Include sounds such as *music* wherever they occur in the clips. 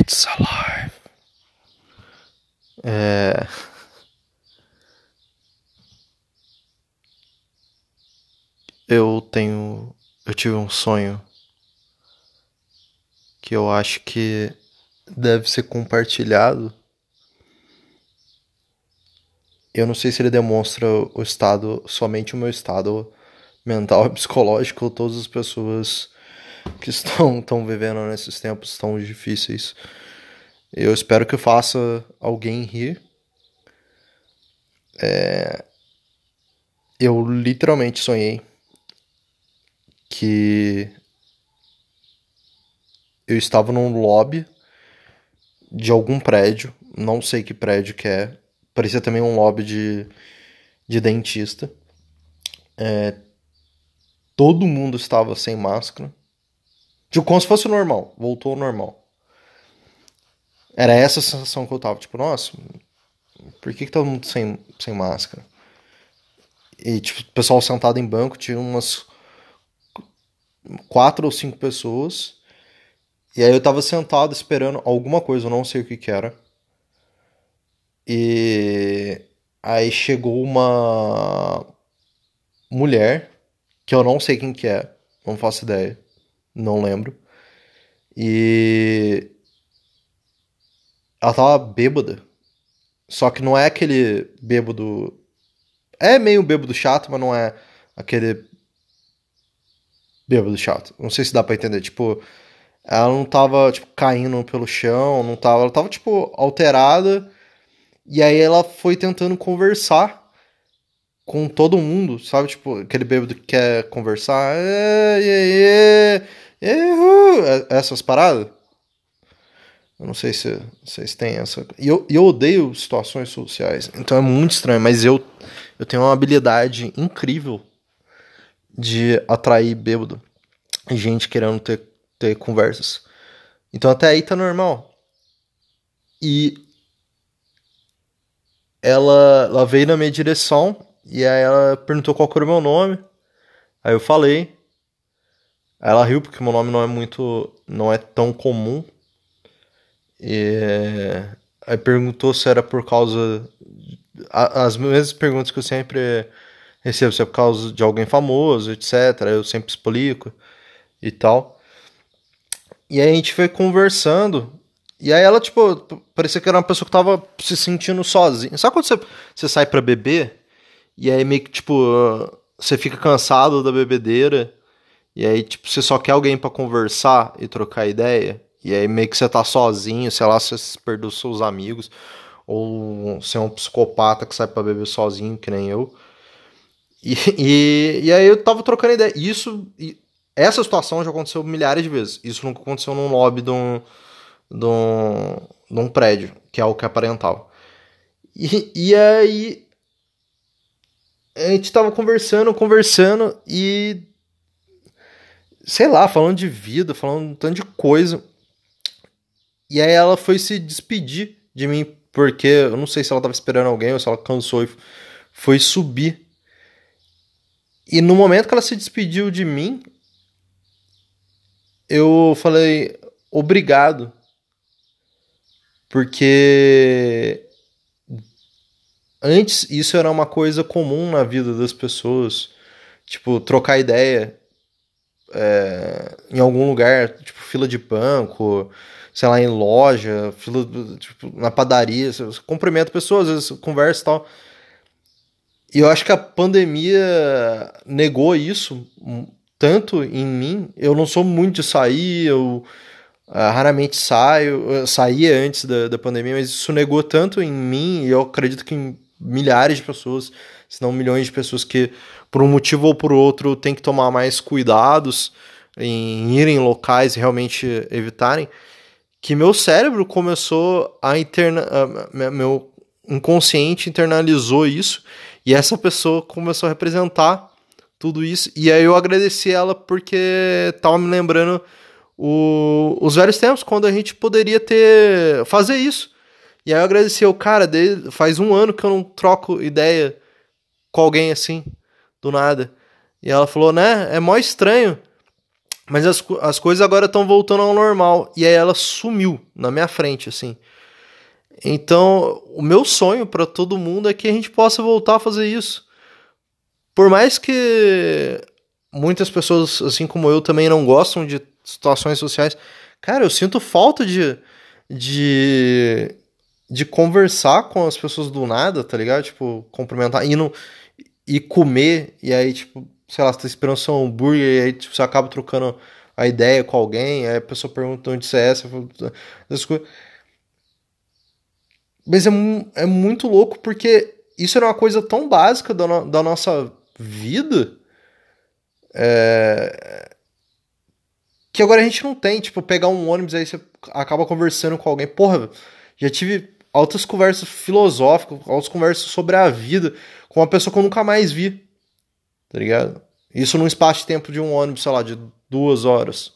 It's alive. É... Eu tenho. Eu tive um sonho que eu acho que deve ser compartilhado. Eu não sei se ele demonstra o estado, somente o meu estado mental e psicológico, ou todas as pessoas que estão, *laughs* estão vivendo nesses tempos tão difíceis. Eu espero que faça alguém rir. É... Eu literalmente sonhei que eu estava num lobby de algum prédio, não sei que prédio que é, parecia também um lobby de, de dentista. É, todo mundo estava sem máscara. Tipo, como se fosse normal, voltou ao normal. Era essa a sensação que eu tava, tipo, nossa, por que, que todo mundo sem, sem máscara? E, tipo, o pessoal sentado em banco, tinha umas quatro ou cinco pessoas. E aí eu tava sentado esperando alguma coisa, eu não sei o que que era. E aí chegou uma mulher, que eu não sei quem que é, não faço ideia, não lembro. E ela tava bêbada. Só que não é aquele bêbado. É meio bêbado chato, mas não é aquele bêbado chato. Não sei se dá pra entender. Tipo, ela não tava, tipo, caindo pelo chão, não tava. Ela tava, tipo, alterada. E aí ela foi tentando conversar com todo mundo, sabe? Tipo, aquele bêbado que quer conversar. É, é, é, essas paradas. Eu não sei se vocês têm essa. E eu, eu odeio situações sociais. Então é muito estranho. Mas eu, eu tenho uma habilidade incrível de atrair bêbado. Gente querendo ter, ter conversas. Então até aí tá normal. E ela, ela veio na minha direção e aí ela perguntou qual era o meu nome. Aí eu falei. Aí ela riu porque meu nome não é muito. não é tão comum. E aí perguntou se era por causa. As mesmas perguntas que eu sempre recebo, se é por causa de alguém famoso, etc. Eu sempre explico e tal. E aí a gente foi conversando. E aí ela, tipo, parecia que era uma pessoa que tava se sentindo sozinha. Sabe quando você, você sai pra beber? E aí meio que, tipo, você fica cansado da bebedeira. E aí, tipo, você só quer alguém para conversar e trocar ideia. E aí meio que você tá sozinho, sei lá, você perdeu seus amigos. Ou você é um psicopata que sai pra beber sozinho, que nem eu. E, *laughs* e, e aí eu tava trocando ideia. Isso, essa situação já aconteceu milhares de vezes. Isso nunca aconteceu num lobby de um, de um, de um prédio, que é o que aparentava. E, e aí a gente tava conversando, conversando e sei lá, falando de vida, falando um tanto de coisa. E aí ela foi se despedir de mim, porque eu não sei se ela tava esperando alguém ou se ela cansou e foi subir. E no momento que ela se despediu de mim, eu falei obrigado. Porque antes isso era uma coisa comum na vida das pessoas. Tipo, trocar ideia é, em algum lugar, tipo, fila de banco, sei lá, em loja, fila, tipo, na padaria, você cumprimenta pessoas, às vezes conversa e tal. E eu acho que a pandemia negou isso tanto em mim. Eu não sou muito de sair, eu uh, raramente saio, eu saía antes da, da pandemia, mas isso negou tanto em mim, e eu acredito que em milhares de pessoas, se não milhões de pessoas que, por um motivo ou por outro, tem que tomar mais cuidados em ir em locais e realmente evitarem que meu cérebro começou a interna... meu inconsciente internalizou isso e essa pessoa começou a representar tudo isso. E aí eu agradeci ela porque tava me lembrando o, os velhos tempos, quando a gente poderia ter fazer isso. E aí eu agradeci o cara, dele, faz um ano que eu não troco ideia com alguém assim, do nada. E ela falou, né, é mó estranho Mas as, as coisas agora estão voltando ao normal. E aí ela sumiu na minha frente, assim. Então, o meu sonho para todo mundo é que a gente possa voltar a fazer isso. Por mais que muitas pessoas, assim como eu, também não gostam de situações sociais, cara, eu sinto falta de, de, de conversar com as pessoas do nada, tá ligado? Tipo, cumprimentar, e, e comer, e aí, tipo, sei lá, você tá esperando seu hambúrguer, e aí tipo, você acaba trocando a ideia com alguém, aí a pessoa pergunta onde você é, você fala, essas coisas. Mas é, é muito louco porque isso era uma coisa tão básica da, no, da nossa vida é, que agora a gente não tem. Tipo, pegar um ônibus aí você acaba conversando com alguém. Porra, já tive altas conversas filosóficas, altas conversas sobre a vida com uma pessoa que eu nunca mais vi. Tá ligado? Isso num espaço de tempo de um ônibus, sei lá, de duas horas,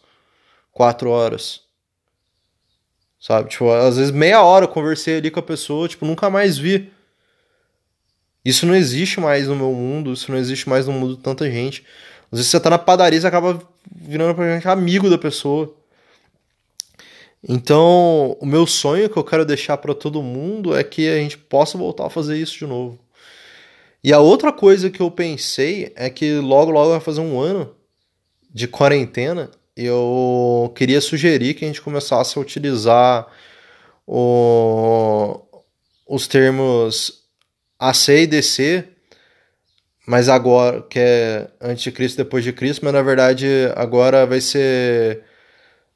quatro horas. Sabe? Tipo, às vezes meia hora eu conversei ali com a pessoa, tipo, nunca mais vi. Isso não existe mais no meu mundo, isso não existe mais no mundo de tanta gente. Às vezes você tá na padaria e acaba virando pra gente amigo da pessoa. Então, o meu sonho que eu quero deixar para todo mundo é que a gente possa voltar a fazer isso de novo. E a outra coisa que eu pensei é que logo, logo vai fazer um ano de quarentena. Eu queria sugerir que a gente começasse a utilizar o, os termos AC e DC, mas agora, que é antes de Cristo depois de Cristo, mas na verdade agora vai ser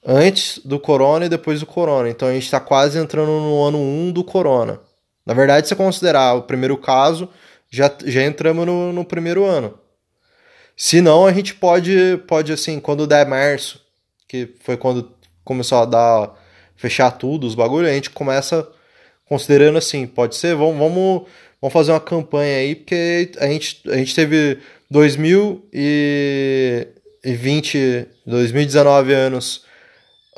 antes do Corona e depois do Corona. Então a gente está quase entrando no ano 1 do Corona. Na verdade, se considerar o primeiro caso, já, já entramos no, no primeiro ano. Se não, a gente pode, pode, assim, quando der março, que foi quando começou a dar, fechar tudo, os bagulhos, a gente começa considerando assim, pode ser, vamos, vamos, vamos fazer uma campanha aí, porque a gente, a gente teve 2020, 2019 anos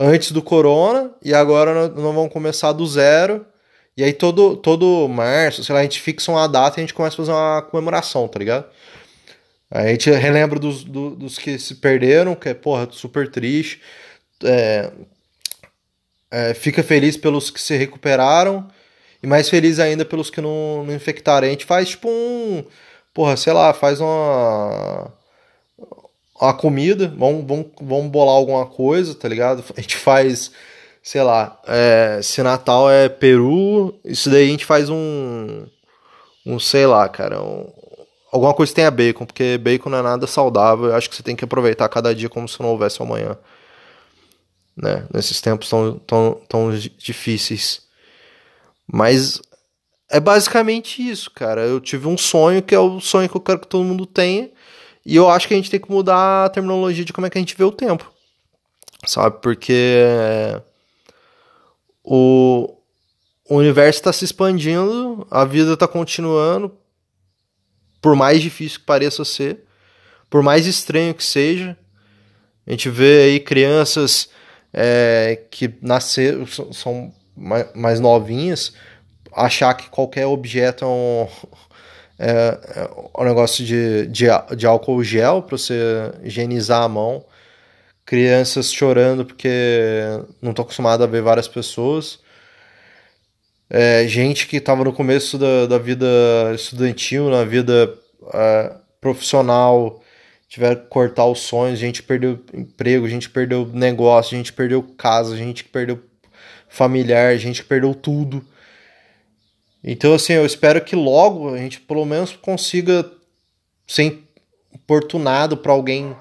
antes do corona, e agora nós vamos começar do zero, e aí todo, todo março, sei lá, a gente fixa uma data e a gente começa a fazer uma comemoração, tá ligado? Aí a gente relembra dos, do, dos que se perderam, que é, porra, super triste. É, é, fica feliz pelos que se recuperaram e mais feliz ainda pelos que não, não infectaram. A gente faz tipo um. Porra, sei lá, faz uma. Uma comida, vamos, vamos, vamos bolar alguma coisa, tá ligado? A gente faz sei lá, é, se Natal é Peru, isso daí a gente faz um, um sei lá, cara, um, alguma coisa que tenha bacon, porque bacon não é nada saudável, eu acho que você tem que aproveitar cada dia como se não houvesse amanhã, né, nesses tempos tão, tão, tão difíceis. Mas é basicamente isso, cara, eu tive um sonho que é o sonho que eu quero que todo mundo tenha, e eu acho que a gente tem que mudar a terminologia de como é que a gente vê o tempo, sabe, porque o, o universo está se expandindo, a vida está continuando, por mais difícil que pareça ser, por mais estranho que seja. A gente vê aí crianças é, que nasceram, são mais novinhas, achar que qualquer objeto é um, é, é um negócio de, de, de álcool gel para você higienizar a mão crianças chorando porque não estou acostumado a ver várias pessoas. É, gente que estava no começo da, da vida estudantil, na vida é, profissional, tiver que cortar os sonhos, gente perdeu emprego, gente perdeu negócio, gente perdeu casa, gente perdeu familiar, gente perdeu tudo. Então, assim, eu espero que logo a gente pelo menos consiga ser importunado para alguém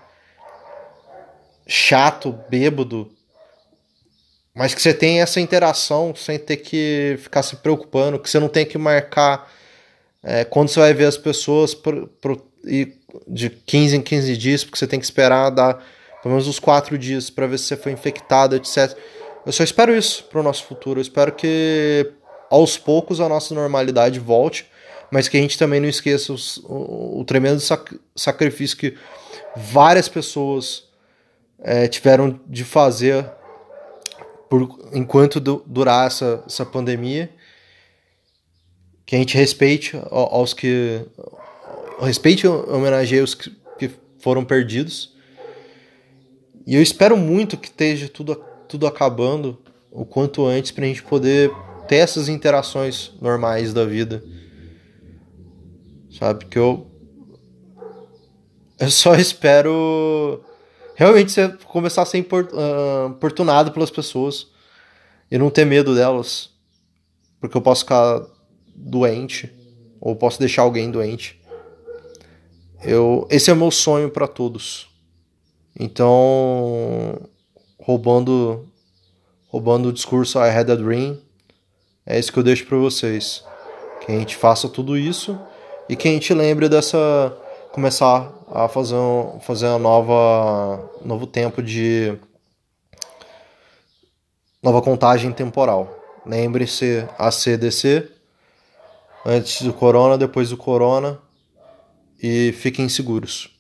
chato, bêbado, mas que você tem essa interação sem ter que ficar se preocupando, que você não tem que marcar é, quando você vai ver as pessoas pro, pro, e de 15 em 15 dias, porque você tem que esperar dar pelo menos uns 4 dias para ver se você foi infectado, etc. Eu só espero isso para o nosso futuro. Eu espero que aos poucos a nossa normalidade volte, mas que a gente também não esqueça os, o, o, tremendo sac, sacrifício que várias pessoas é, tiveram de fazer por enquanto durar essa, essa pandemia. Que a gente respeite aos que. Respeite e homenageie os que, que foram perdidos. E eu espero muito que esteja tudo, tudo acabando o quanto antes pra gente poder ter essas interações normais da vida. Sabe? Que eu. Eu só espero realmente você começar a ser importunado pelas pessoas e não ter medo delas. Porque eu posso ficar doente ou posso deixar alguém doente. Eu, esse é o meu sonho para todos. Então, roubando roubando o discurso I had a dream, é isso que eu deixo para vocês. Que a gente faça tudo isso e que a gente lembre dessa começar a fazer um, fazer uma nova novo tempo de nova contagem temporal. Lembre-se ACDC antes do corona, depois do corona e fiquem seguros.